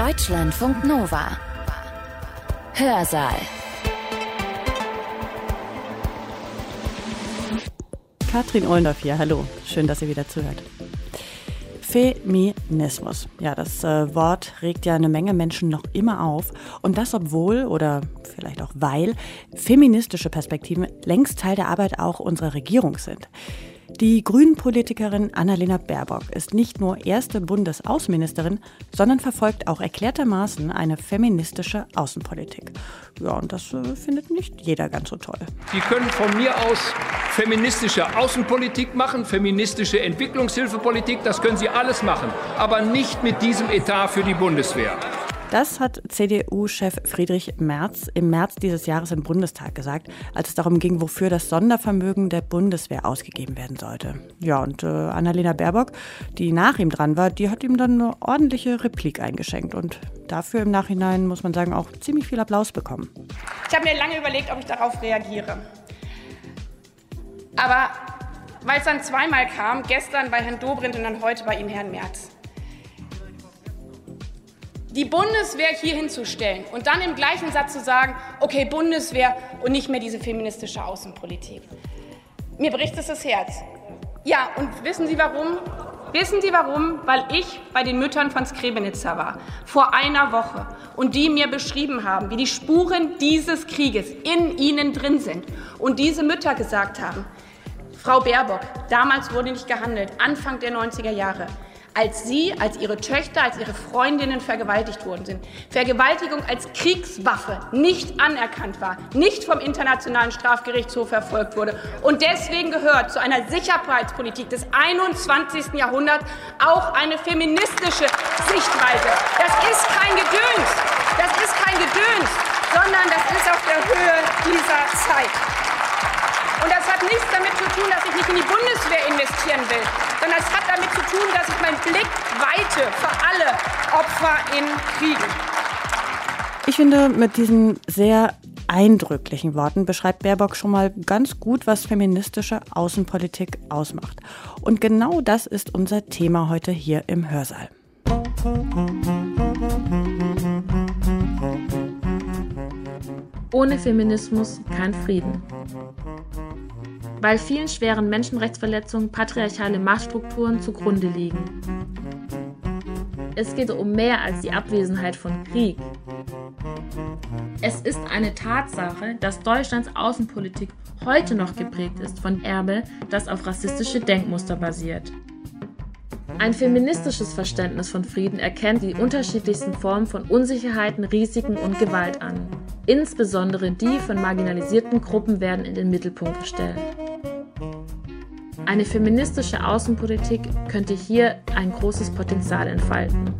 Deutschlandfunk Nova. Hörsaal. Katrin Ollendorf hier, hallo. Schön, dass ihr wieder zuhört. Feminismus. Ja, das äh, Wort regt ja eine Menge Menschen noch immer auf. Und das obwohl oder vielleicht auch weil feministische Perspektiven längst Teil der Arbeit auch unserer Regierung sind. Die Grünen-Politikerin Annalena Baerbock ist nicht nur erste Bundesaußenministerin, sondern verfolgt auch erklärtermaßen eine feministische Außenpolitik. Ja, und das äh, findet nicht jeder ganz so toll. Sie können von mir aus feministische Außenpolitik machen, feministische Entwicklungshilfepolitik, das können Sie alles machen, aber nicht mit diesem Etat für die Bundeswehr. Das hat CDU-Chef Friedrich Merz im März dieses Jahres im Bundestag gesagt, als es darum ging, wofür das Sondervermögen der Bundeswehr ausgegeben werden sollte. Ja, und äh, Annalena Baerbock, die nach ihm dran war, die hat ihm dann eine ordentliche Replik eingeschenkt und dafür im Nachhinein, muss man sagen, auch ziemlich viel Applaus bekommen. Ich habe mir lange überlegt, ob ich darauf reagiere. Aber weil es dann zweimal kam, gestern bei Herrn Dobrindt und dann heute bei Ihnen, Herrn Merz die Bundeswehr hier hinzustellen und dann im gleichen Satz zu sagen, okay, Bundeswehr und nicht mehr diese feministische Außenpolitik. Mir bricht es das Herz. Ja, und wissen Sie warum? Wissen Sie warum? Weil ich bei den Müttern von Skrebenitzer war, vor einer Woche, und die mir beschrieben haben, wie die Spuren dieses Krieges in ihnen drin sind. Und diese Mütter gesagt haben, Frau Baerbock, damals wurde nicht gehandelt, Anfang der 90er Jahre als sie, als ihre Töchter, als ihre Freundinnen vergewaltigt worden sind. Vergewaltigung als Kriegswaffe nicht anerkannt war, nicht vom Internationalen Strafgerichtshof verfolgt wurde und deswegen gehört zu einer Sicherheitspolitik des 21. Jahrhunderts auch eine feministische Sichtweise. Das ist kein Gedöns, das ist kein Gedöns, sondern das ist auf der Höhe dieser Zeit. Und das hat nichts damit zu tun, dass ich nicht in die Bundeswehr investieren will, sondern es hat damit zu tun, dass ich meinen Blick weite für alle Opfer in Kriegen. Ich finde, mit diesen sehr eindrücklichen Worten beschreibt Baerbock schon mal ganz gut, was feministische Außenpolitik ausmacht. Und genau das ist unser Thema heute hier im Hörsaal. Ohne Feminismus kein Frieden weil vielen schweren Menschenrechtsverletzungen patriarchale Machtstrukturen zugrunde liegen. Es geht um mehr als die Abwesenheit von Krieg. Es ist eine Tatsache, dass Deutschlands Außenpolitik heute noch geprägt ist von Erbe, das auf rassistische Denkmuster basiert. Ein feministisches Verständnis von Frieden erkennt die unterschiedlichsten Formen von Unsicherheiten, Risiken und Gewalt an. Insbesondere die von marginalisierten Gruppen werden in den Mittelpunkt gestellt. Eine feministische Außenpolitik könnte hier ein großes Potenzial entfalten.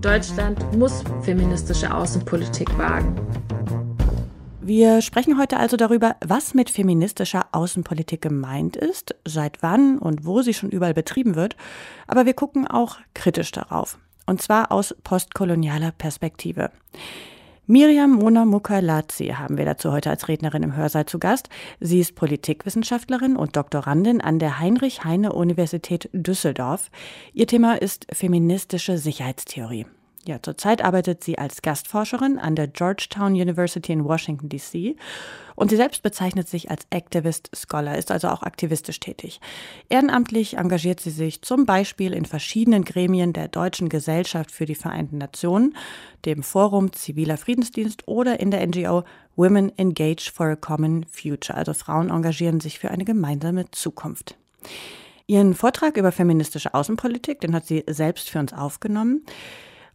Deutschland muss feministische Außenpolitik wagen. Wir sprechen heute also darüber, was mit feministischer Außenpolitik gemeint ist, seit wann und wo sie schon überall betrieben wird, aber wir gucken auch kritisch darauf, und zwar aus postkolonialer Perspektive. Miriam Mona Mukalazzi haben wir dazu heute als Rednerin im Hörsaal zu Gast. Sie ist Politikwissenschaftlerin und Doktorandin an der Heinrich-Heine-Universität Düsseldorf. Ihr Thema ist feministische Sicherheitstheorie. Ja, zurzeit arbeitet sie als Gastforscherin an der Georgetown University in Washington, D.C. Und sie selbst bezeichnet sich als Activist Scholar, ist also auch aktivistisch tätig. Ehrenamtlich engagiert sie sich zum Beispiel in verschiedenen Gremien der Deutschen Gesellschaft für die Vereinten Nationen, dem Forum Ziviler Friedensdienst oder in der NGO Women Engage for a Common Future. Also Frauen engagieren sich für eine gemeinsame Zukunft. Ihren Vortrag über feministische Außenpolitik, den hat sie selbst für uns aufgenommen.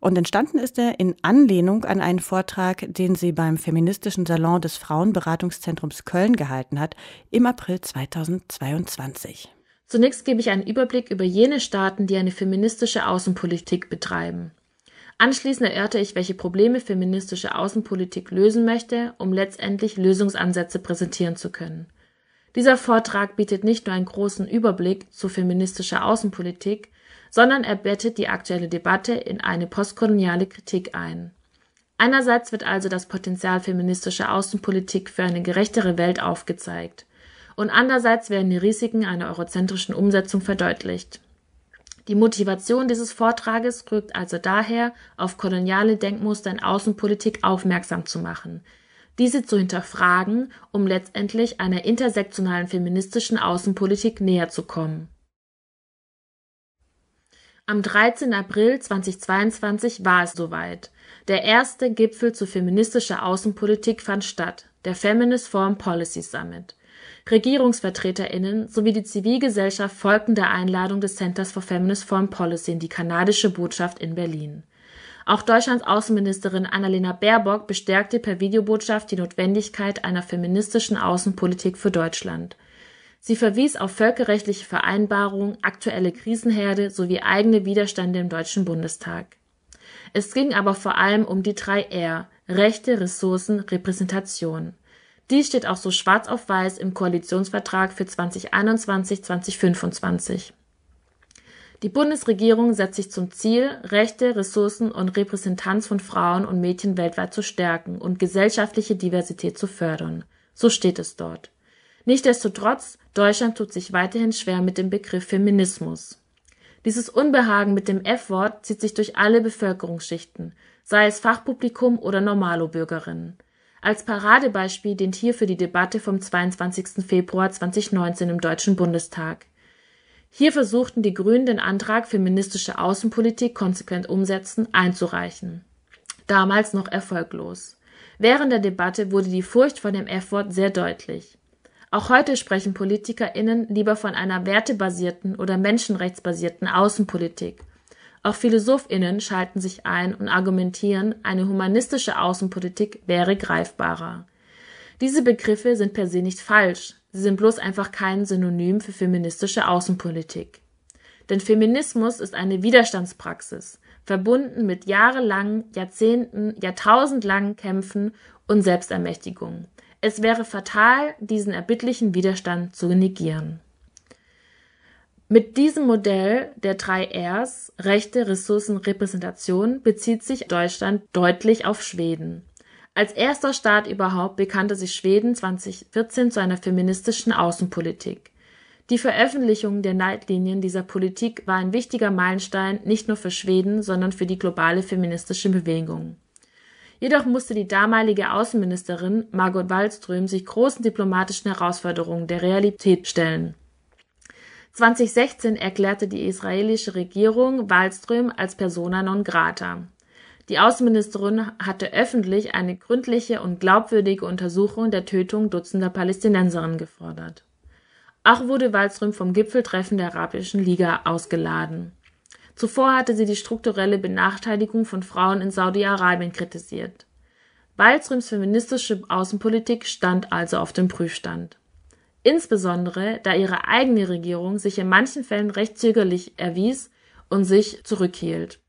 Und entstanden ist er in Anlehnung an einen Vortrag, den sie beim Feministischen Salon des Frauenberatungszentrums Köln gehalten hat, im April 2022. Zunächst gebe ich einen Überblick über jene Staaten, die eine feministische Außenpolitik betreiben. Anschließend erörter ich, welche Probleme feministische Außenpolitik lösen möchte, um letztendlich Lösungsansätze präsentieren zu können. Dieser Vortrag bietet nicht nur einen großen Überblick zu feministischer Außenpolitik, sondern er bettet die aktuelle Debatte in eine postkoloniale Kritik ein. Einerseits wird also das Potenzial feministischer Außenpolitik für eine gerechtere Welt aufgezeigt und andererseits werden die Risiken einer eurozentrischen Umsetzung verdeutlicht. Die Motivation dieses Vortrages rückt also daher, auf koloniale Denkmuster in Außenpolitik aufmerksam zu machen, diese zu hinterfragen, um letztendlich einer intersektionalen feministischen Außenpolitik näher zu kommen. Am 13. April 2022 war es soweit. Der erste Gipfel zu feministischer Außenpolitik fand statt, der Feminist Foreign Policy Summit. RegierungsvertreterInnen sowie die Zivilgesellschaft folgten der Einladung des Centers for Feminist Foreign Policy in die kanadische Botschaft in Berlin. Auch Deutschlands Außenministerin Annalena Baerbock bestärkte per Videobotschaft die Notwendigkeit einer feministischen Außenpolitik für Deutschland. Sie verwies auf völkerrechtliche Vereinbarungen, aktuelle Krisenherde sowie eigene Widerstände im Deutschen Bundestag. Es ging aber vor allem um die drei R Rechte, Ressourcen, Repräsentation. Dies steht auch so schwarz auf weiß im Koalitionsvertrag für 2021-2025. Die Bundesregierung setzt sich zum Ziel, Rechte, Ressourcen und Repräsentanz von Frauen und Mädchen weltweit zu stärken und gesellschaftliche Diversität zu fördern. So steht es dort. Nichtsdestotrotz, Deutschland tut sich weiterhin schwer mit dem Begriff Feminismus. Dieses Unbehagen mit dem F-Wort zieht sich durch alle Bevölkerungsschichten, sei es Fachpublikum oder Normalo-Bürgerinnen. Als Paradebeispiel dient hierfür die Debatte vom 22. Februar 2019 im Deutschen Bundestag. Hier versuchten die Grünen den Antrag Feministische Außenpolitik konsequent umsetzen einzureichen. Damals noch erfolglos. Während der Debatte wurde die Furcht vor dem F-Wort sehr deutlich. Auch heute sprechen PolitikerInnen lieber von einer wertebasierten oder menschenrechtsbasierten Außenpolitik. Auch PhilosophInnen schalten sich ein und argumentieren, eine humanistische Außenpolitik wäre greifbarer. Diese Begriffe sind per se nicht falsch, sie sind bloß einfach kein Synonym für feministische Außenpolitik. Denn Feminismus ist eine Widerstandspraxis, verbunden mit jahrelangen, Jahrzehnten, Jahrtausendlangen Kämpfen und Selbstermächtigung. Es wäre fatal, diesen erbittlichen Widerstand zu negieren. Mit diesem Modell der drei Rs Rechte, Ressourcen, Repräsentation bezieht sich Deutschland deutlich auf Schweden. Als erster Staat überhaupt bekannte sich Schweden 2014 zu einer feministischen Außenpolitik. Die Veröffentlichung der Leitlinien dieser Politik war ein wichtiger Meilenstein nicht nur für Schweden, sondern für die globale feministische Bewegung. Jedoch musste die damalige Außenministerin Margot Wallström sich großen diplomatischen Herausforderungen der Realität stellen. 2016 erklärte die israelische Regierung Wallström als persona non grata. Die Außenministerin hatte öffentlich eine gründliche und glaubwürdige Untersuchung der Tötung dutzender Palästinenserinnen gefordert. Auch wurde Wallström vom Gipfeltreffen der Arabischen Liga ausgeladen. Zuvor hatte sie die strukturelle Benachteiligung von Frauen in Saudi-Arabien kritisiert. Wallströms feministische Außenpolitik stand also auf dem Prüfstand. Insbesondere, da ihre eigene Regierung sich in manchen Fällen recht zögerlich erwies und sich zurückhielt.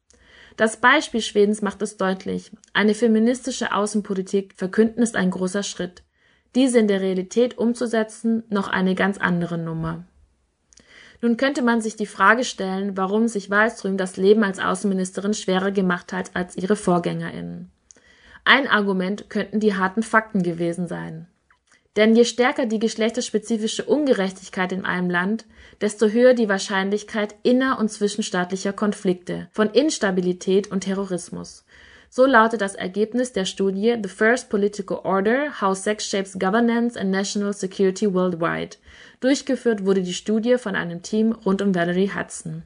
Das Beispiel Schwedens macht es deutlich. Eine feministische Außenpolitik verkünden ist ein großer Schritt. Diese in der Realität umzusetzen, noch eine ganz andere Nummer. Nun könnte man sich die Frage stellen, warum sich Wallström das Leben als Außenministerin schwerer gemacht hat als ihre VorgängerInnen. Ein Argument könnten die harten Fakten gewesen sein. Denn je stärker die geschlechterspezifische Ungerechtigkeit in einem Land, desto höher die Wahrscheinlichkeit inner- und zwischenstaatlicher Konflikte, von Instabilität und Terrorismus. So lautet das Ergebnis der Studie The First Political Order, How Sex Shapes Governance and National Security Worldwide Durchgeführt wurde die Studie von einem Team rund um Valerie Hudson.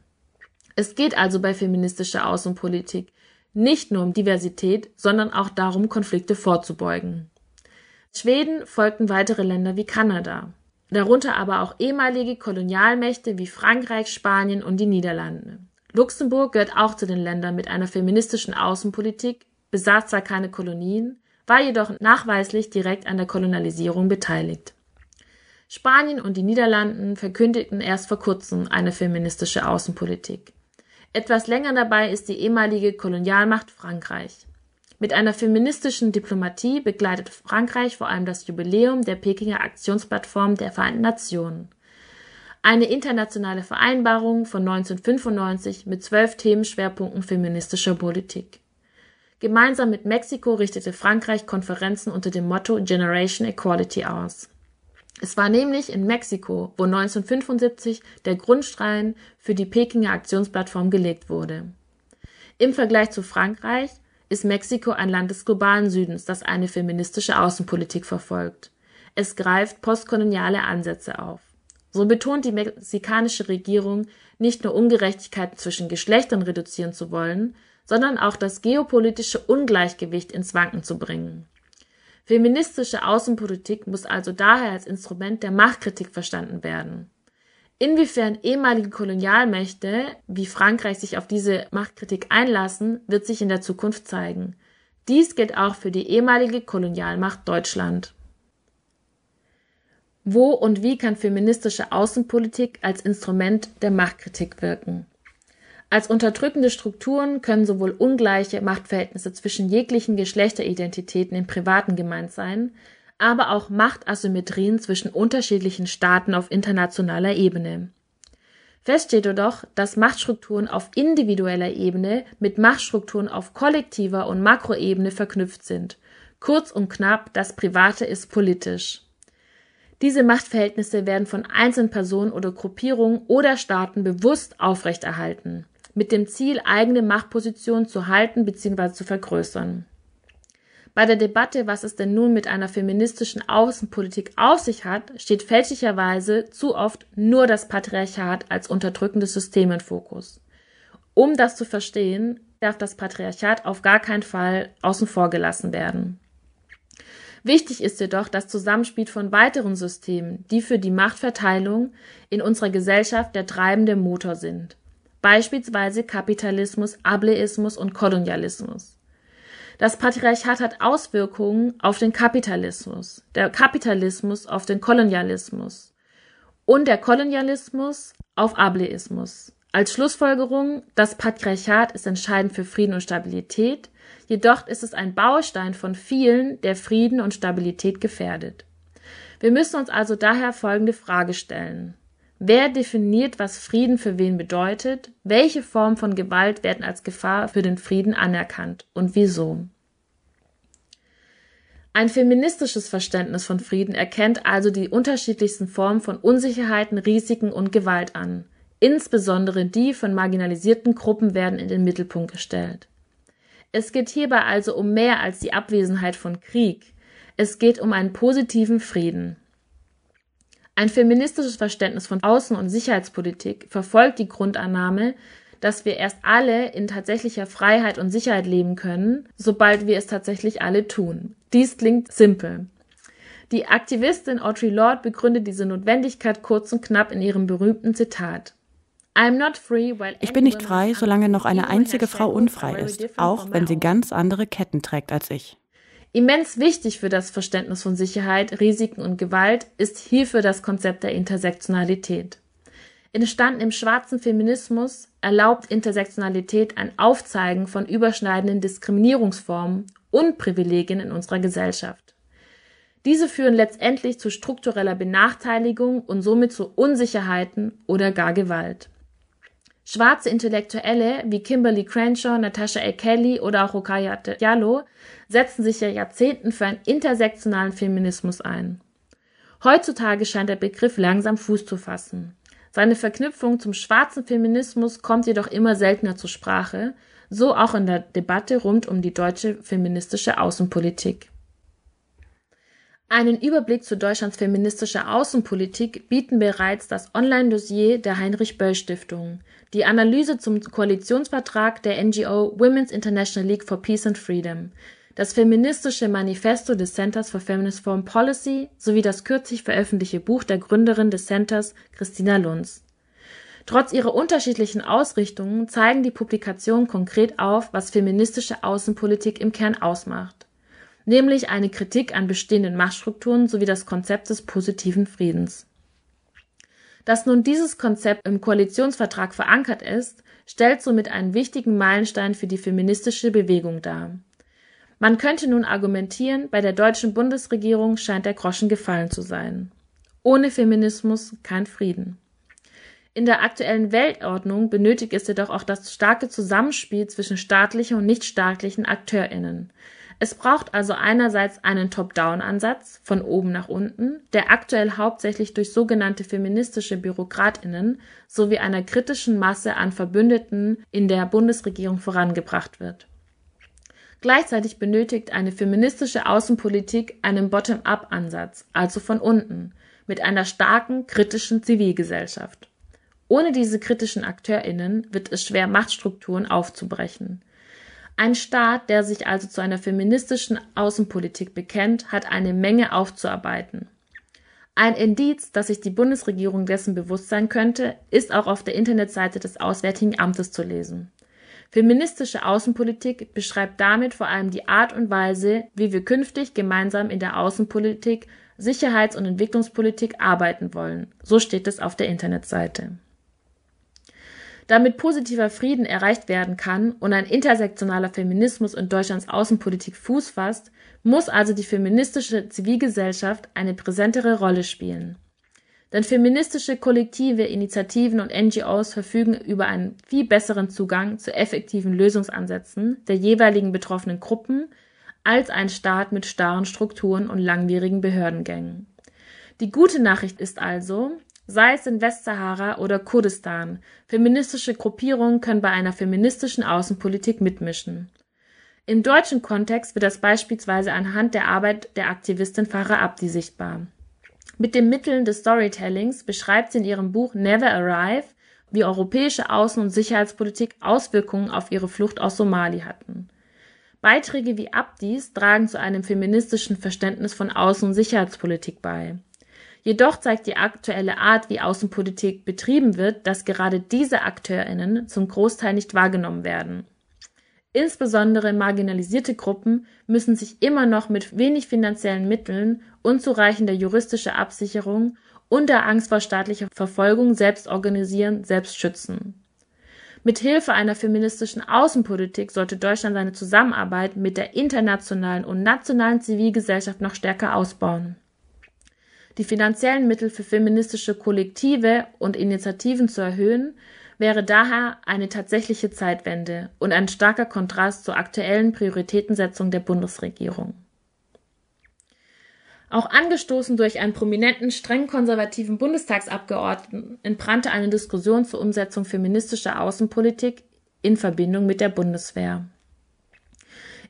Es geht also bei feministischer Außenpolitik nicht nur um Diversität, sondern auch darum, Konflikte vorzubeugen. Schweden folgten weitere Länder wie Kanada, darunter aber auch ehemalige Kolonialmächte wie Frankreich, Spanien und die Niederlande. Luxemburg gehört auch zu den Ländern mit einer feministischen Außenpolitik, besaß zwar keine Kolonien, war jedoch nachweislich direkt an der Kolonialisierung beteiligt. Spanien und die Niederlanden verkündigten erst vor kurzem eine feministische Außenpolitik. Etwas länger dabei ist die ehemalige Kolonialmacht Frankreich. Mit einer feministischen Diplomatie begleitet Frankreich vor allem das Jubiläum der Pekinger Aktionsplattform der Vereinten Nationen. Eine internationale Vereinbarung von 1995 mit zwölf Themenschwerpunkten feministischer Politik. Gemeinsam mit Mexiko richtete Frankreich Konferenzen unter dem Motto Generation Equality aus. Es war nämlich in Mexiko, wo 1975 der Grundstein für die Pekinger Aktionsplattform gelegt wurde. Im Vergleich zu Frankreich ist Mexiko ein Land des globalen Südens, das eine feministische Außenpolitik verfolgt. Es greift postkoloniale Ansätze auf. So betont die mexikanische Regierung nicht nur Ungerechtigkeiten zwischen Geschlechtern reduzieren zu wollen, sondern auch das geopolitische Ungleichgewicht ins Wanken zu bringen. Feministische Außenpolitik muss also daher als Instrument der Machtkritik verstanden werden. Inwiefern ehemalige Kolonialmächte wie Frankreich sich auf diese Machtkritik einlassen, wird sich in der Zukunft zeigen. Dies gilt auch für die ehemalige Kolonialmacht Deutschland. Wo und wie kann feministische Außenpolitik als Instrument der Machtkritik wirken? Als unterdrückende Strukturen können sowohl ungleiche Machtverhältnisse zwischen jeglichen Geschlechteridentitäten im Privaten gemeint sein, aber auch Machtasymmetrien zwischen unterschiedlichen Staaten auf internationaler Ebene. Fest steht jedoch, dass Machtstrukturen auf individueller Ebene mit Machtstrukturen auf kollektiver und Makroebene verknüpft sind. Kurz und knapp, das Private ist politisch. Diese Machtverhältnisse werden von einzelnen Personen oder Gruppierungen oder Staaten bewusst aufrechterhalten mit dem Ziel, eigene Machtpositionen zu halten bzw. zu vergrößern. Bei der Debatte, was es denn nun mit einer feministischen Außenpolitik auf sich hat, steht fälschlicherweise zu oft nur das Patriarchat als unterdrückendes System im Fokus. Um das zu verstehen, darf das Patriarchat auf gar keinen Fall außen vor gelassen werden. Wichtig ist jedoch das Zusammenspiel von weiteren Systemen, die für die Machtverteilung in unserer Gesellschaft der treibende Motor sind beispielsweise Kapitalismus, Ableismus und Kolonialismus. Das Patriarchat hat Auswirkungen auf den Kapitalismus, der Kapitalismus auf den Kolonialismus und der Kolonialismus auf Ableismus. Als Schlussfolgerung, das Patriarchat ist entscheidend für Frieden und Stabilität, jedoch ist es ein Baustein von vielen, der Frieden und Stabilität gefährdet. Wir müssen uns also daher folgende Frage stellen. Wer definiert, was Frieden für wen bedeutet? Welche Formen von Gewalt werden als Gefahr für den Frieden anerkannt und wieso? Ein feministisches Verständnis von Frieden erkennt also die unterschiedlichsten Formen von Unsicherheiten, Risiken und Gewalt an. Insbesondere die von marginalisierten Gruppen werden in den Mittelpunkt gestellt. Es geht hierbei also um mehr als die Abwesenheit von Krieg. Es geht um einen positiven Frieden. Ein feministisches Verständnis von Außen- und Sicherheitspolitik verfolgt die Grundannahme, dass wir erst alle in tatsächlicher Freiheit und Sicherheit leben können, sobald wir es tatsächlich alle tun. Dies klingt simpel. Die Aktivistin Audre Lorde begründet diese Notwendigkeit kurz und knapp in ihrem berühmten Zitat. Ich bin nicht frei, solange noch eine einzige Frau unfrei ist, auch wenn sie ganz andere Ketten trägt als ich. Immens wichtig für das Verständnis von Sicherheit, Risiken und Gewalt ist hierfür das Konzept der Intersektionalität. Entstanden im schwarzen Feminismus erlaubt Intersektionalität ein Aufzeigen von überschneidenden Diskriminierungsformen und Privilegien in unserer Gesellschaft. Diese führen letztendlich zu struktureller Benachteiligung und somit zu Unsicherheiten oder gar Gewalt. Schwarze Intellektuelle wie Kimberly Crenshaw, Natasha A. Kelly oder auch Rukaya Diallo setzen sich ja Jahrzehnten für einen intersektionalen Feminismus ein. Heutzutage scheint der Begriff langsam Fuß zu fassen. Seine Verknüpfung zum schwarzen Feminismus kommt jedoch immer seltener zur Sprache, so auch in der Debatte rund um die deutsche feministische Außenpolitik. Einen Überblick zu Deutschlands feministischer Außenpolitik bieten bereits das Online-Dossier der Heinrich-Böll-Stiftung, die Analyse zum Koalitionsvertrag der NGO Women's International League for Peace and Freedom, das feministische Manifesto des Centers for Feminist Foreign Policy sowie das kürzlich veröffentlichte Buch der Gründerin des Centers, Christina Lunz. Trotz ihrer unterschiedlichen Ausrichtungen zeigen die Publikationen konkret auf, was feministische Außenpolitik im Kern ausmacht nämlich eine Kritik an bestehenden Machtstrukturen sowie das Konzept des positiven Friedens. Dass nun dieses Konzept im Koalitionsvertrag verankert ist, stellt somit einen wichtigen Meilenstein für die feministische Bewegung dar. Man könnte nun argumentieren, bei der deutschen Bundesregierung scheint der Groschen gefallen zu sein. Ohne Feminismus kein Frieden. In der aktuellen Weltordnung benötigt es jedoch auch das starke Zusammenspiel zwischen staatlichen und nichtstaatlichen AkteurInnen. Es braucht also einerseits einen Top-Down-Ansatz von oben nach unten, der aktuell hauptsächlich durch sogenannte feministische Bürokratinnen sowie einer kritischen Masse an Verbündeten in der Bundesregierung vorangebracht wird. Gleichzeitig benötigt eine feministische Außenpolitik einen Bottom-up-Ansatz, also von unten, mit einer starken kritischen Zivilgesellschaft. Ohne diese kritischen AkteurInnen wird es schwer, Machtstrukturen aufzubrechen. Ein Staat, der sich also zu einer feministischen Außenpolitik bekennt, hat eine Menge aufzuarbeiten. Ein Indiz, dass sich die Bundesregierung dessen bewusst sein könnte, ist auch auf der Internetseite des Auswärtigen Amtes zu lesen. Feministische Außenpolitik beschreibt damit vor allem die Art und Weise, wie wir künftig gemeinsam in der Außenpolitik, Sicherheits- und Entwicklungspolitik arbeiten wollen. So steht es auf der Internetseite. Damit positiver Frieden erreicht werden kann und ein intersektionaler Feminismus in Deutschlands Außenpolitik Fuß fasst, muss also die feministische Zivilgesellschaft eine präsentere Rolle spielen. Denn feministische Kollektive, Initiativen und NGOs verfügen über einen viel besseren Zugang zu effektiven Lösungsansätzen der jeweiligen betroffenen Gruppen als ein Staat mit starren Strukturen und langwierigen Behördengängen. Die gute Nachricht ist also, sei es in Westsahara oder Kurdistan, feministische Gruppierungen können bei einer feministischen Außenpolitik mitmischen. Im deutschen Kontext wird das beispielsweise anhand der Arbeit der Aktivistin Farah Abdi sichtbar. Mit den Mitteln des Storytellings beschreibt sie in ihrem Buch Never Arrive, wie europäische Außen- und Sicherheitspolitik Auswirkungen auf ihre Flucht aus Somali hatten. Beiträge wie Abdis tragen zu einem feministischen Verständnis von Außen- und Sicherheitspolitik bei. Jedoch zeigt die aktuelle Art, wie Außenpolitik betrieben wird, dass gerade diese AkteurInnen zum Großteil nicht wahrgenommen werden. Insbesondere marginalisierte Gruppen müssen sich immer noch mit wenig finanziellen Mitteln, unzureichender juristischer Absicherung und der Angst vor staatlicher Verfolgung selbst organisieren, selbst schützen. Mit Hilfe einer feministischen Außenpolitik sollte Deutschland seine Zusammenarbeit mit der internationalen und nationalen Zivilgesellschaft noch stärker ausbauen. Die finanziellen Mittel für feministische Kollektive und Initiativen zu erhöhen, wäre daher eine tatsächliche Zeitwende und ein starker Kontrast zur aktuellen Prioritätensetzung der Bundesregierung. Auch angestoßen durch einen prominenten, streng konservativen Bundestagsabgeordneten entbrannte eine Diskussion zur Umsetzung feministischer Außenpolitik in Verbindung mit der Bundeswehr.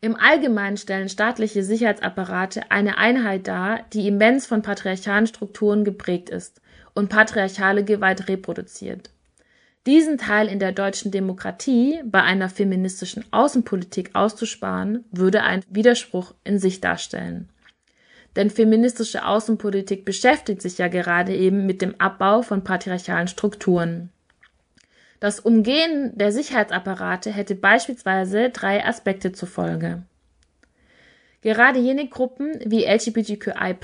Im Allgemeinen stellen staatliche Sicherheitsapparate eine Einheit dar, die immens von patriarchalen Strukturen geprägt ist und patriarchale Gewalt reproduziert. Diesen Teil in der deutschen Demokratie bei einer feministischen Außenpolitik auszusparen, würde ein Widerspruch in sich darstellen. Denn feministische Außenpolitik beschäftigt sich ja gerade eben mit dem Abbau von patriarchalen Strukturen. Das Umgehen der Sicherheitsapparate hätte beispielsweise drei Aspekte zur Folge. Gerade jene Gruppen wie LGBTQI+,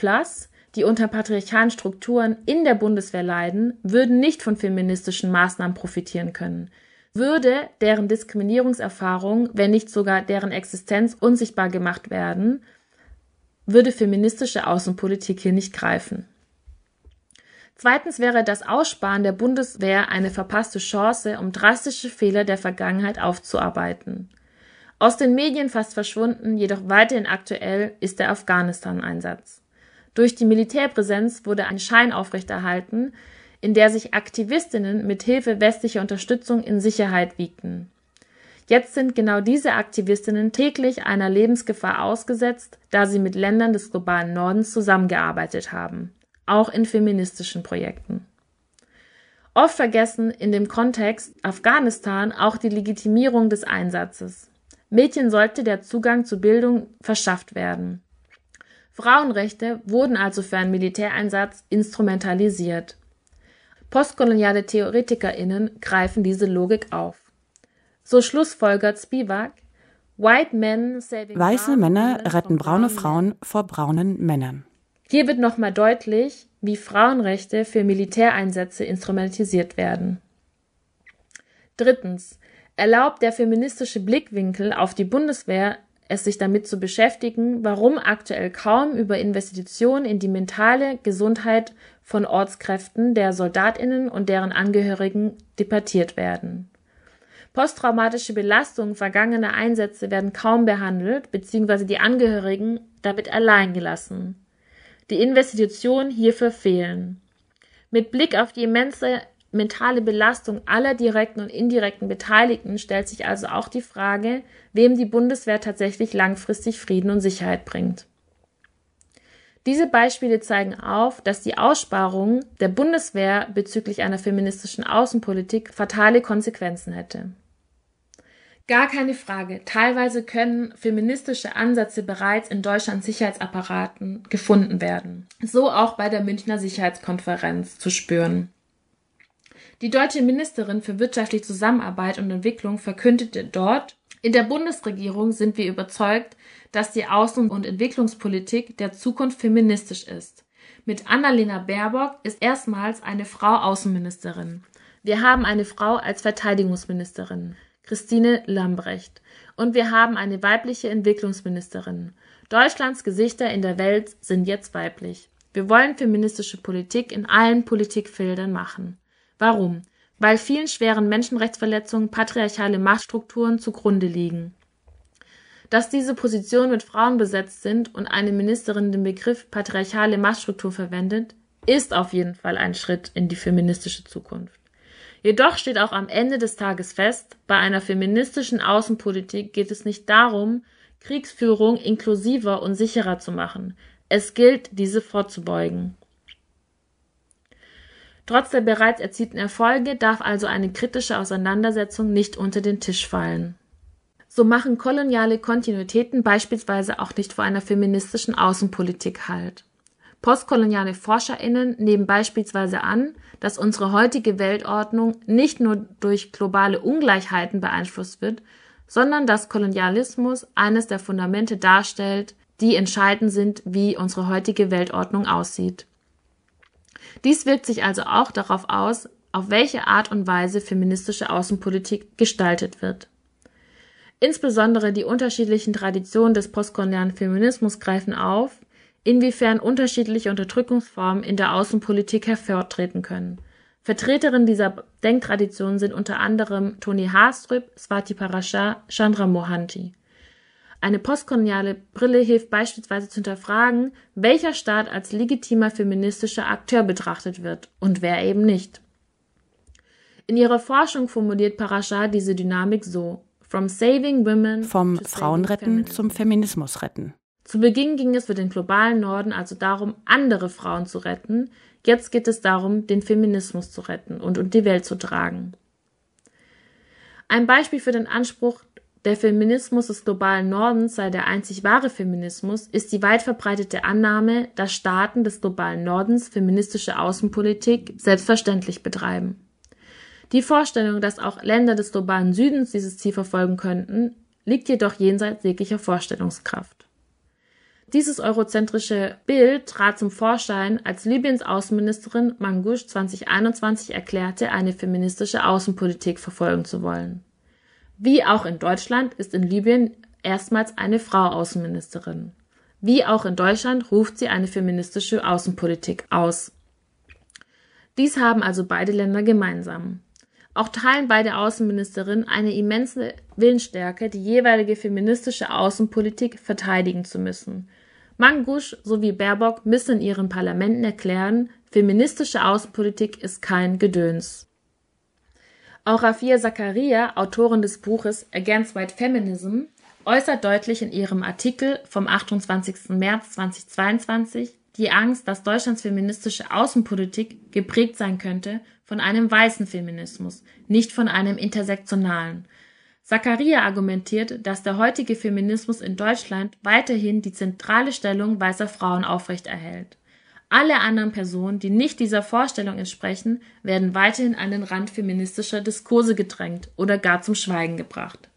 die unter patriarchalen Strukturen in der Bundeswehr leiden, würden nicht von feministischen Maßnahmen profitieren können, würde deren Diskriminierungserfahrung, wenn nicht sogar deren Existenz unsichtbar gemacht werden, würde feministische Außenpolitik hier nicht greifen. Zweitens wäre das Aussparen der Bundeswehr eine verpasste Chance, um drastische Fehler der Vergangenheit aufzuarbeiten. Aus den Medien fast verschwunden, jedoch weiterhin aktuell ist der Afghanistan-Einsatz. Durch die Militärpräsenz wurde ein Schein aufrechterhalten, in der sich Aktivistinnen mit Hilfe westlicher Unterstützung in Sicherheit wiegten. Jetzt sind genau diese Aktivistinnen täglich einer Lebensgefahr ausgesetzt, da sie mit Ländern des globalen Nordens zusammengearbeitet haben, auch in feministischen Projekten. Oft vergessen in dem Kontext Afghanistan auch die Legitimierung des Einsatzes. Mädchen sollte der Zugang zu Bildung verschafft werden. Frauenrechte wurden also für einen Militäreinsatz instrumentalisiert. Postkoloniale TheoretikerInnen greifen diese Logik auf. So schlussfolgert Spivak, White men saving Weiße Männer retten braune Frauen vor braunen Männern. Hier wird nochmal deutlich, wie Frauenrechte für Militäreinsätze instrumentalisiert werden. Drittens. Erlaubt der feministische Blickwinkel auf die Bundeswehr es sich damit zu beschäftigen, warum aktuell kaum über Investitionen in die mentale Gesundheit von Ortskräften der Soldatinnen und deren Angehörigen debattiert werden. Posttraumatische Belastungen vergangener Einsätze werden kaum behandelt, beziehungsweise die Angehörigen damit allein gelassen. Die Investitionen hierfür fehlen. Mit Blick auf die immense mentale Belastung aller direkten und indirekten Beteiligten stellt sich also auch die Frage, wem die Bundeswehr tatsächlich langfristig Frieden und Sicherheit bringt. Diese Beispiele zeigen auf, dass die Aussparung der Bundeswehr bezüglich einer feministischen Außenpolitik fatale Konsequenzen hätte. Gar keine Frage. Teilweise können feministische Ansätze bereits in Deutschlands Sicherheitsapparaten gefunden werden. So auch bei der Münchner Sicherheitskonferenz zu spüren. Die deutsche Ministerin für wirtschaftliche Zusammenarbeit und Entwicklung verkündete dort, in der Bundesregierung sind wir überzeugt, dass die Außen- und Entwicklungspolitik der Zukunft feministisch ist. Mit Annalena Baerbock ist erstmals eine Frau Außenministerin. Wir haben eine Frau als Verteidigungsministerin, Christine Lambrecht. Und wir haben eine weibliche Entwicklungsministerin. Deutschlands Gesichter in der Welt sind jetzt weiblich. Wir wollen feministische Politik in allen Politikfeldern machen. Warum? Weil vielen schweren Menschenrechtsverletzungen patriarchale Machtstrukturen zugrunde liegen. Dass diese Positionen mit Frauen besetzt sind und eine Ministerin den Begriff patriarchale Machtstruktur verwendet, ist auf jeden Fall ein Schritt in die feministische Zukunft. Jedoch steht auch am Ende des Tages fest, bei einer feministischen Außenpolitik geht es nicht darum, Kriegsführung inklusiver und sicherer zu machen. Es gilt, diese vorzubeugen. Trotz der bereits erzielten Erfolge darf also eine kritische Auseinandersetzung nicht unter den Tisch fallen. So machen koloniale Kontinuitäten beispielsweise auch nicht vor einer feministischen Außenpolitik Halt. Postkoloniale ForscherInnen nehmen beispielsweise an, dass unsere heutige Weltordnung nicht nur durch globale Ungleichheiten beeinflusst wird, sondern dass Kolonialismus eines der Fundamente darstellt, die entscheidend sind, wie unsere heutige Weltordnung aussieht. Dies wirkt sich also auch darauf aus, auf welche Art und Weise feministische Außenpolitik gestaltet wird. Insbesondere die unterschiedlichen Traditionen des postkolonialen Feminismus greifen auf, inwiefern unterschiedliche Unterdrückungsformen in der Außenpolitik hervortreten können. Vertreterinnen dieser Denktradition sind unter anderem Toni Haastrup, Swati Parasha, Chandra Mohanty. Eine postkoloniale Brille hilft beispielsweise zu hinterfragen, welcher Staat als legitimer feministischer Akteur betrachtet wird und wer eben nicht. In ihrer Forschung formuliert Parasha diese Dynamik so From saving women Vom Frauenretten zum Feminismus retten. Zu Beginn ging es für den globalen Norden also darum, andere Frauen zu retten. Jetzt geht es darum, den Feminismus zu retten und, und die Welt zu tragen. Ein Beispiel für den Anspruch, der Feminismus des globalen Nordens sei der einzig wahre Feminismus, ist die weit verbreitete Annahme, dass Staaten des globalen Nordens feministische Außenpolitik selbstverständlich betreiben. Die Vorstellung, dass auch Länder des globalen Südens dieses Ziel verfolgen könnten, liegt jedoch jenseits jeglicher Vorstellungskraft. Dieses eurozentrische Bild trat zum Vorschein, als Libyens Außenministerin Mangush 2021 erklärte, eine feministische Außenpolitik verfolgen zu wollen. Wie auch in Deutschland ist in Libyen erstmals eine Frau Außenministerin. Wie auch in Deutschland ruft sie eine feministische Außenpolitik aus. Dies haben also beide Länder gemeinsam. Auch teilen beide Außenministerinnen eine immense Willensstärke, die jeweilige feministische Außenpolitik verteidigen zu müssen. Mangusch sowie Baerbock müssen in ihren Parlamenten erklären, feministische Außenpolitik ist kein Gedöns. Auch Rafia Zakaria, Autorin des Buches Against White Feminism, äußert deutlich in ihrem Artikel vom 28. März 2022 die Angst, dass Deutschlands feministische Außenpolitik geprägt sein könnte von einem weißen Feminismus, nicht von einem intersektionalen. Zakaria argumentiert, dass der heutige Feminismus in Deutschland weiterhin die zentrale Stellung weißer Frauen aufrechterhält. Alle anderen Personen, die nicht dieser Vorstellung entsprechen, werden weiterhin an den Rand feministischer Diskurse gedrängt oder gar zum Schweigen gebracht.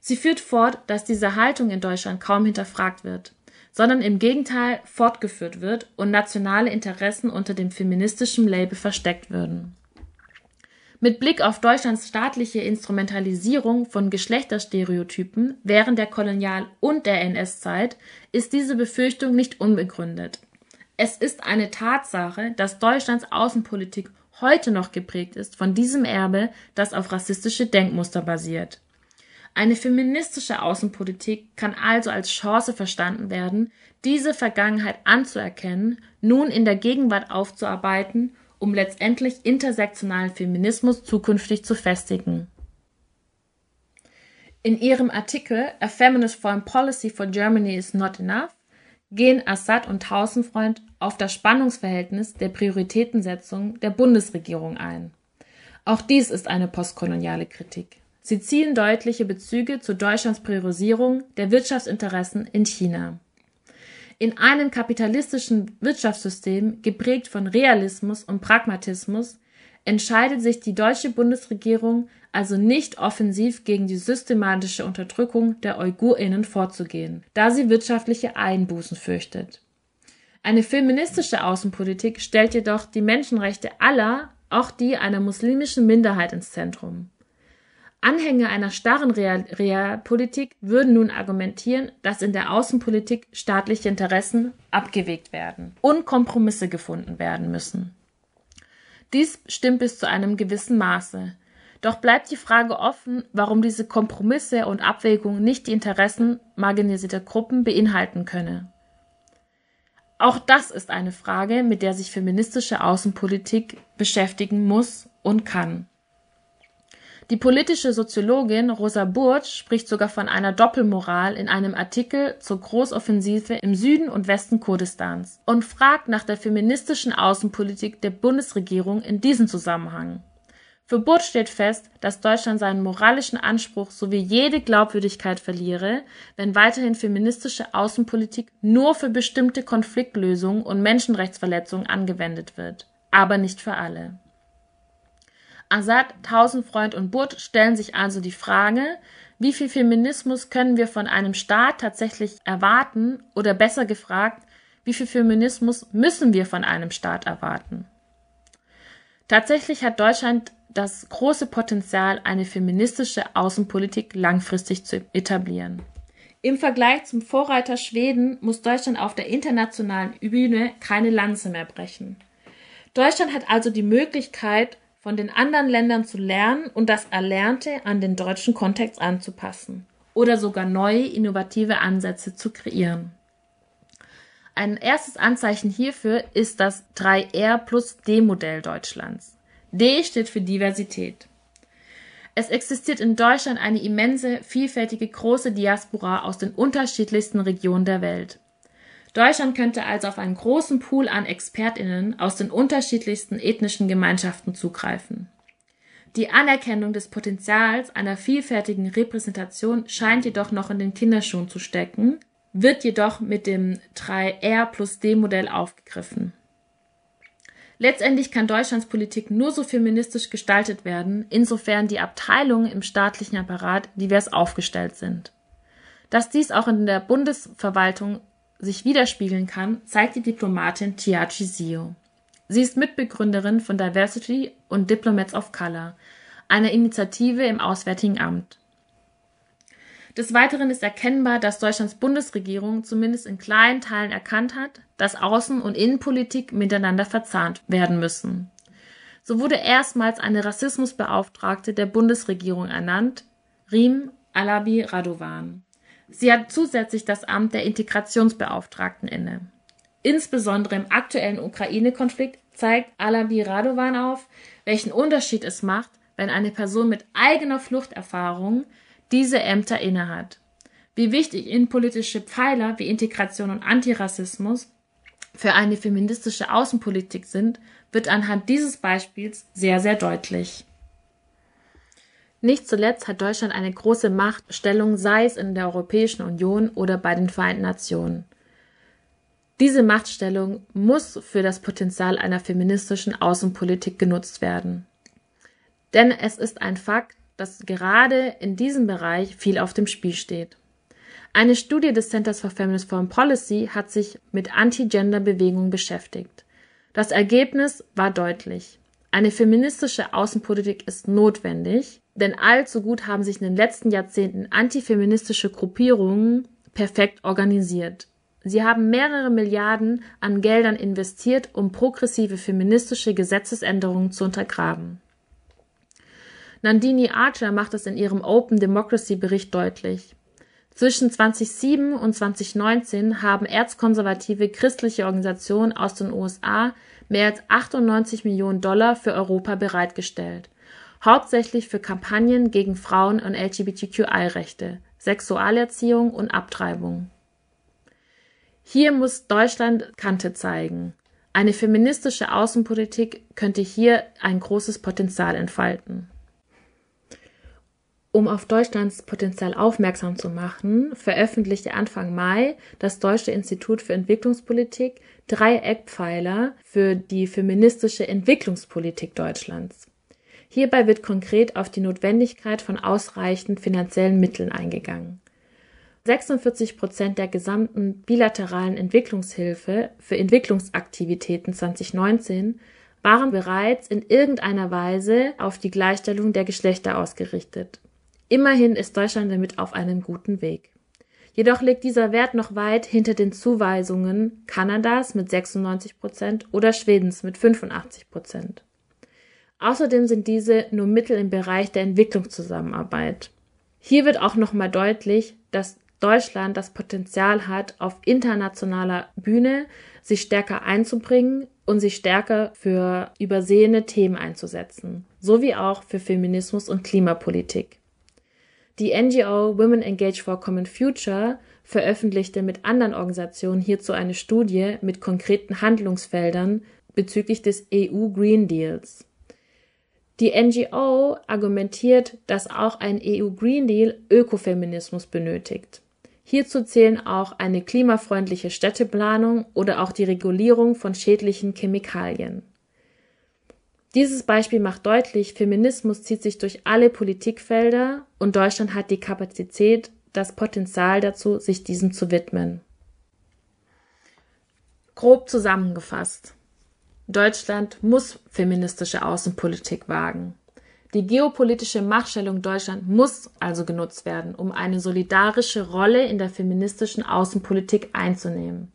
Sie führt fort, dass diese Haltung in Deutschland kaum hinterfragt wird sondern im Gegenteil fortgeführt wird und nationale Interessen unter dem feministischen Label versteckt würden. Mit Blick auf Deutschlands staatliche Instrumentalisierung von Geschlechterstereotypen während der Kolonial- und der NS-Zeit ist diese Befürchtung nicht unbegründet. Es ist eine Tatsache, dass Deutschlands Außenpolitik heute noch geprägt ist von diesem Erbe, das auf rassistische Denkmuster basiert. Eine feministische Außenpolitik kann also als Chance verstanden werden, diese Vergangenheit anzuerkennen, nun in der Gegenwart aufzuarbeiten, um letztendlich intersektionalen Feminismus zukünftig zu festigen. In ihrem Artikel A Feminist Foreign Policy for Germany is Not Enough gehen Assad und Tausendfreund auf das Spannungsverhältnis der Prioritätensetzung der Bundesregierung ein. Auch dies ist eine postkoloniale Kritik. Sie ziehen deutliche Bezüge zu Deutschlands Priorisierung der Wirtschaftsinteressen in China. In einem kapitalistischen Wirtschaftssystem, geprägt von Realismus und Pragmatismus, entscheidet sich die deutsche Bundesregierung also nicht offensiv gegen die systematische Unterdrückung der Uigurinnen vorzugehen, da sie wirtschaftliche Einbußen fürchtet. Eine feministische Außenpolitik stellt jedoch die Menschenrechte aller, auch die einer muslimischen Minderheit ins Zentrum. Anhänger einer starren Realpolitik würden nun argumentieren, dass in der Außenpolitik staatliche Interessen abgewegt werden und Kompromisse gefunden werden müssen. Dies stimmt bis zu einem gewissen Maße. Doch bleibt die Frage offen, warum diese Kompromisse und Abwägungen nicht die Interessen marginalisierter Gruppen beinhalten könne. Auch das ist eine Frage, mit der sich feministische Außenpolitik beschäftigen muss und kann. Die politische Soziologin Rosa Burtsch spricht sogar von einer Doppelmoral in einem Artikel zur Großoffensive im Süden und Westen Kurdistans und fragt nach der feministischen Außenpolitik der Bundesregierung in diesem Zusammenhang. Für Burtsch steht fest, dass Deutschland seinen moralischen Anspruch sowie jede Glaubwürdigkeit verliere, wenn weiterhin feministische Außenpolitik nur für bestimmte Konfliktlösungen und Menschenrechtsverletzungen angewendet wird, aber nicht für alle. Assad, Tausendfreund und Butt stellen sich also die Frage, wie viel Feminismus können wir von einem Staat tatsächlich erwarten oder besser gefragt, wie viel Feminismus müssen wir von einem Staat erwarten? Tatsächlich hat Deutschland das große Potenzial, eine feministische Außenpolitik langfristig zu etablieren. Im Vergleich zum Vorreiter Schweden muss Deutschland auf der internationalen Bühne keine Lanze mehr brechen. Deutschland hat also die Möglichkeit, von den anderen Ländern zu lernen und das Erlernte an den deutschen Kontext anzupassen oder sogar neue innovative Ansätze zu kreieren. Ein erstes Anzeichen hierfür ist das 3R plus D Modell Deutschlands. D steht für Diversität. Es existiert in Deutschland eine immense, vielfältige, große Diaspora aus den unterschiedlichsten Regionen der Welt. Deutschland könnte also auf einen großen Pool an Expertinnen aus den unterschiedlichsten ethnischen Gemeinschaften zugreifen. Die Anerkennung des Potenzials einer vielfältigen Repräsentation scheint jedoch noch in den Kinderschuhen zu stecken, wird jedoch mit dem 3R plus D Modell aufgegriffen. Letztendlich kann Deutschlands Politik nur so feministisch gestaltet werden, insofern die Abteilungen im staatlichen Apparat divers aufgestellt sind. Dass dies auch in der Bundesverwaltung sich widerspiegeln kann, zeigt die Diplomatin Tiachi Sio. Sie ist Mitbegründerin von Diversity und Diplomats of Color, einer Initiative im Auswärtigen Amt. Des Weiteren ist erkennbar, dass Deutschlands Bundesregierung zumindest in kleinen Teilen erkannt hat, dass Außen- und Innenpolitik miteinander verzahnt werden müssen. So wurde erstmals eine Rassismusbeauftragte der Bundesregierung ernannt, Rim Alabi Radovan. Sie hat zusätzlich das Amt der Integrationsbeauftragten inne. Insbesondere im aktuellen Ukraine-Konflikt zeigt Alabi Radovan auf, welchen Unterschied es macht, wenn eine Person mit eigener Fluchterfahrung diese Ämter innehat. Wie wichtig innenpolitische Pfeiler wie Integration und Antirassismus für eine feministische Außenpolitik sind, wird anhand dieses Beispiels sehr, sehr deutlich. Nicht zuletzt hat Deutschland eine große Machtstellung, sei es in der Europäischen Union oder bei den Vereinten Nationen. Diese Machtstellung muss für das Potenzial einer feministischen Außenpolitik genutzt werden. Denn es ist ein Fakt, dass gerade in diesem Bereich viel auf dem Spiel steht. Eine Studie des Centers for Feminist Foreign Policy hat sich mit Anti-Gender-Bewegungen beschäftigt. Das Ergebnis war deutlich. Eine feministische Außenpolitik ist notwendig, denn allzu gut haben sich in den letzten Jahrzehnten antifeministische Gruppierungen perfekt organisiert. Sie haben mehrere Milliarden an Geldern investiert, um progressive feministische Gesetzesänderungen zu untergraben. Nandini Archer macht es in ihrem Open Democracy Bericht deutlich. Zwischen 2007 und 2019 haben erzkonservative christliche Organisationen aus den USA mehr als 98 Millionen Dollar für Europa bereitgestellt, hauptsächlich für Kampagnen gegen Frauen- und LGBTQI-Rechte, Sexualerziehung und Abtreibung. Hier muss Deutschland Kante zeigen. Eine feministische Außenpolitik könnte hier ein großes Potenzial entfalten. Um auf Deutschlands Potenzial aufmerksam zu machen, veröffentlichte Anfang Mai das Deutsche Institut für Entwicklungspolitik drei Eckpfeiler für die feministische Entwicklungspolitik Deutschlands. Hierbei wird konkret auf die Notwendigkeit von ausreichend finanziellen Mitteln eingegangen. 46 Prozent der gesamten bilateralen Entwicklungshilfe für Entwicklungsaktivitäten 2019 waren bereits in irgendeiner Weise auf die Gleichstellung der Geschlechter ausgerichtet. Immerhin ist Deutschland damit auf einem guten Weg. Jedoch liegt dieser Wert noch weit hinter den Zuweisungen Kanadas mit 96 Prozent oder Schwedens mit 85 Prozent. Außerdem sind diese nur Mittel im Bereich der Entwicklungszusammenarbeit. Hier wird auch nochmal deutlich, dass Deutschland das Potenzial hat, auf internationaler Bühne sich stärker einzubringen und sich stärker für übersehene Themen einzusetzen, sowie auch für Feminismus und Klimapolitik. Die NGO Women Engage for Common Future veröffentlichte mit anderen Organisationen hierzu eine Studie mit konkreten Handlungsfeldern bezüglich des EU Green Deals. Die NGO argumentiert, dass auch ein EU Green Deal Ökofeminismus benötigt. Hierzu zählen auch eine klimafreundliche Städteplanung oder auch die Regulierung von schädlichen Chemikalien. Dieses Beispiel macht deutlich, Feminismus zieht sich durch alle Politikfelder und Deutschland hat die Kapazität, das Potenzial dazu, sich diesem zu widmen. Grob zusammengefasst. Deutschland muss feministische Außenpolitik wagen. Die geopolitische Machtstellung Deutschland muss also genutzt werden, um eine solidarische Rolle in der feministischen Außenpolitik einzunehmen.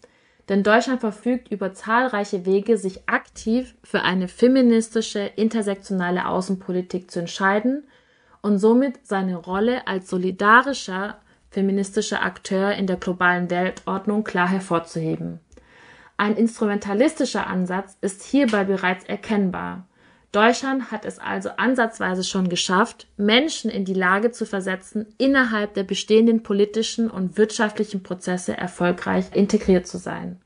Denn Deutschland verfügt über zahlreiche Wege, sich aktiv für eine feministische, intersektionale Außenpolitik zu entscheiden und somit seine Rolle als solidarischer feministischer Akteur in der globalen Weltordnung klar hervorzuheben. Ein instrumentalistischer Ansatz ist hierbei bereits erkennbar. Deutschland hat es also ansatzweise schon geschafft, Menschen in die Lage zu versetzen, innerhalb der bestehenden politischen und wirtschaftlichen Prozesse erfolgreich integriert zu sein.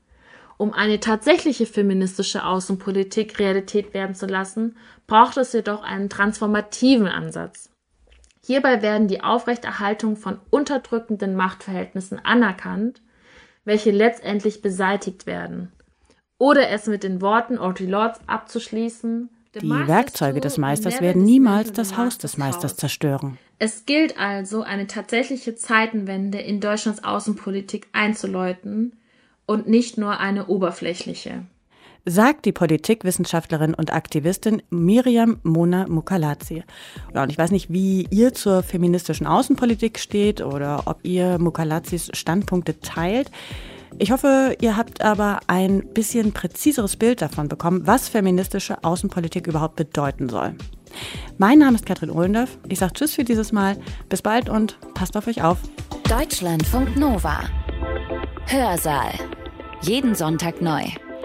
Um eine tatsächliche feministische Außenpolitik Realität werden zu lassen, braucht es jedoch einen transformativen Ansatz. Hierbei werden die Aufrechterhaltung von unterdrückenden Machtverhältnissen anerkannt, welche letztendlich beseitigt werden. Oder es mit den Worten Audre Lords abzuschließen, die Werkzeuge des Meisters werden niemals das Haus des Meisters zerstören. Es gilt also, eine tatsächliche Zeitenwende in Deutschlands Außenpolitik einzuläuten und nicht nur eine oberflächliche. Sagt die Politikwissenschaftlerin und Aktivistin Miriam Mona Mukalazi. und ich weiß nicht, wie ihr zur feministischen Außenpolitik steht oder ob ihr Mukalazis Standpunkte teilt. Ich hoffe, ihr habt aber ein bisschen präziseres Bild davon bekommen, was feministische Außenpolitik überhaupt bedeuten soll. Mein Name ist Katrin Ohlendorf. Ich sage Tschüss für dieses Mal. Bis bald und passt auf euch auf. Deutschlandfunk Nova. Hörsaal. Jeden Sonntag neu.